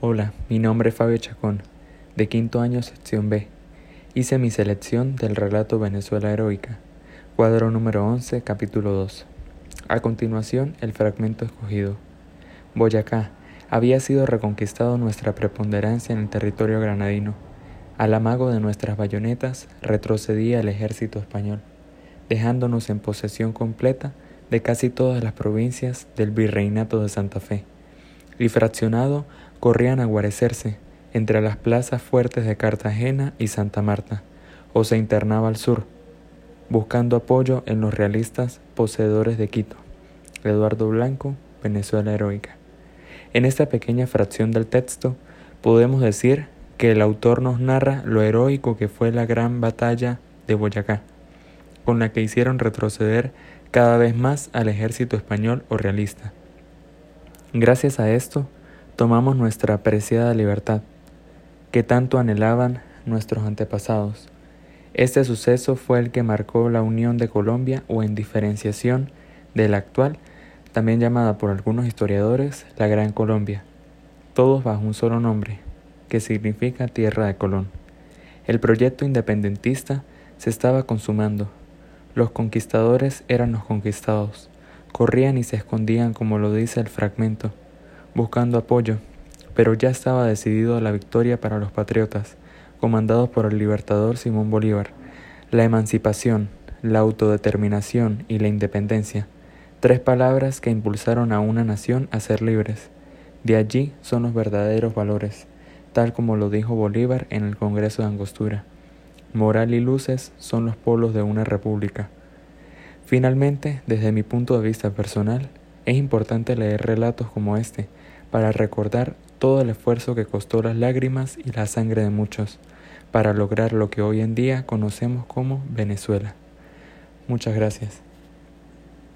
Hola, mi nombre es Fabio Chacón, de quinto año sección B. Hice mi selección del relato Venezuela Heroica, cuadro número 11, capítulo 2. A continuación, el fragmento escogido. Boyacá había sido reconquistado nuestra preponderancia en el territorio granadino. Al amago de nuestras bayonetas retrocedía el ejército español, dejándonos en posesión completa de casi todas las provincias del virreinato de Santa Fe, y fraccionado corrían a guarecerse entre las plazas fuertes de Cartagena y Santa Marta, o se internaba al sur, buscando apoyo en los realistas poseedores de Quito. Eduardo Blanco, Venezuela Heroica. En esta pequeña fracción del texto podemos decir que el autor nos narra lo heroico que fue la gran batalla de Boyacá, con la que hicieron retroceder cada vez más al ejército español o realista. Gracias a esto, tomamos nuestra apreciada libertad, que tanto anhelaban nuestros antepasados. Este suceso fue el que marcó la unión de Colombia o en diferenciación de la actual, también llamada por algunos historiadores la Gran Colombia, todos bajo un solo nombre, que significa Tierra de Colón. El proyecto independentista se estaba consumando. Los conquistadores eran los conquistados, corrían y se escondían como lo dice el fragmento buscando apoyo, pero ya estaba decidido la victoria para los patriotas, comandados por el libertador Simón Bolívar, la emancipación, la autodeterminación y la independencia, tres palabras que impulsaron a una nación a ser libres. De allí son los verdaderos valores, tal como lo dijo Bolívar en el Congreso de Angostura. Moral y luces son los polos de una república. Finalmente, desde mi punto de vista personal, es importante leer relatos como este, para recordar todo el esfuerzo que costó las lágrimas y la sangre de muchos para lograr lo que hoy en día conocemos como Venezuela. Muchas gracias.